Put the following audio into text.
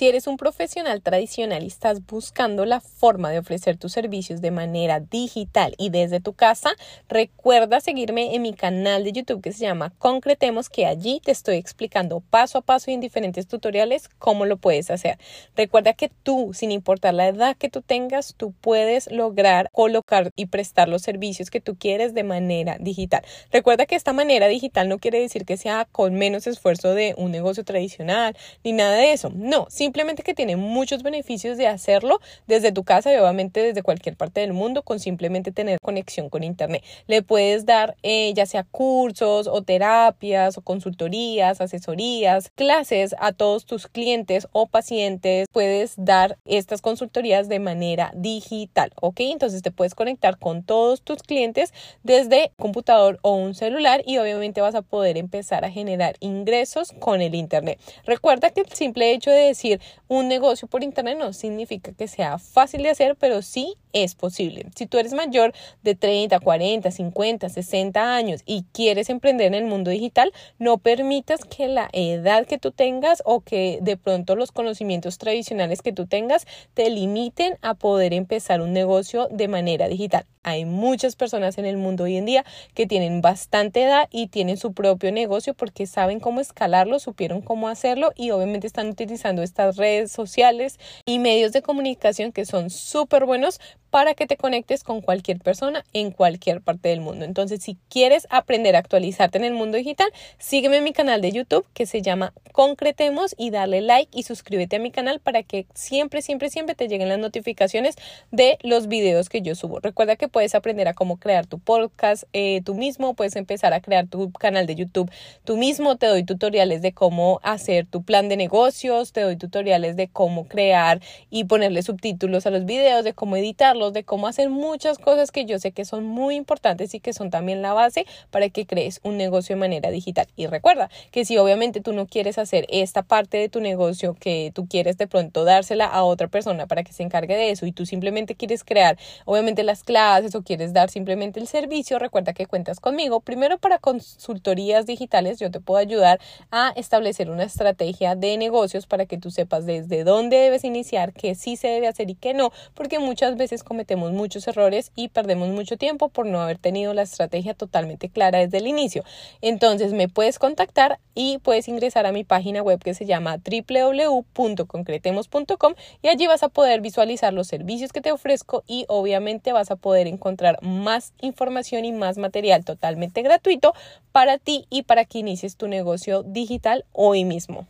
Si eres un profesional tradicional y estás buscando la forma de ofrecer tus servicios de manera digital y desde tu casa, recuerda seguirme en mi canal de YouTube que se llama Concretemos, que allí te estoy explicando paso a paso y en diferentes tutoriales cómo lo puedes hacer. Recuerda que tú, sin importar la edad que tú tengas, tú puedes lograr colocar y prestar los servicios que tú quieres de manera digital. Recuerda que esta manera digital no quiere decir que sea con menos esfuerzo de un negocio tradicional ni nada de eso. No, simplemente que tiene muchos beneficios de hacerlo desde tu casa y obviamente desde cualquier parte del mundo con simplemente tener conexión con internet. Le puedes dar eh, ya sea cursos o terapias o consultorías, asesorías, clases a todos tus clientes o pacientes. Puedes dar estas consultorías de manera digital, ¿ok? Entonces te puedes conectar con todos tus clientes desde computador o un celular y obviamente vas a poder empezar a generar ingresos con el internet. Recuerda que el simple hecho de decir un negocio por internet no significa que sea fácil de hacer, pero sí es posible. Si tú eres mayor de 30, 40, 50, 60 años y quieres emprender en el mundo digital, no permitas que la edad que tú tengas o que de pronto los conocimientos tradicionales que tú tengas te limiten a poder empezar un negocio de manera digital. Hay muchas personas en el mundo hoy en día que tienen bastante edad y tienen su propio negocio porque saben cómo escalarlo, supieron cómo hacerlo y obviamente están utilizando estas redes sociales y medios de comunicación que son súper buenos para que te conectes con cualquier persona en cualquier parte del mundo. Entonces, si quieres aprender a actualizarte en el mundo digital, sígueme en mi canal de YouTube que se llama Concretemos y dale like y suscríbete a mi canal para que siempre, siempre, siempre te lleguen las notificaciones de los videos que yo subo. Recuerda que puedes aprender a cómo crear tu podcast eh, tú mismo, puedes empezar a crear tu canal de YouTube tú mismo, te doy tutoriales de cómo hacer tu plan de negocios, te doy tutoriales de cómo crear y ponerle subtítulos a los videos, de cómo editarlos de cómo hacer muchas cosas que yo sé que son muy importantes y que son también la base para que crees un negocio de manera digital. Y recuerda que si obviamente tú no quieres hacer esta parte de tu negocio que tú quieres de pronto dársela a otra persona para que se encargue de eso y tú simplemente quieres crear obviamente las clases o quieres dar simplemente el servicio, recuerda que cuentas conmigo. Primero para consultorías digitales yo te puedo ayudar a establecer una estrategia de negocios para que tú sepas desde dónde debes iniciar, qué sí se debe hacer y qué no, porque muchas veces cometemos muchos errores y perdemos mucho tiempo por no haber tenido la estrategia totalmente clara desde el inicio. Entonces me puedes contactar y puedes ingresar a mi página web que se llama www.concretemos.com y allí vas a poder visualizar los servicios que te ofrezco y obviamente vas a poder encontrar más información y más material totalmente gratuito para ti y para que inicies tu negocio digital hoy mismo.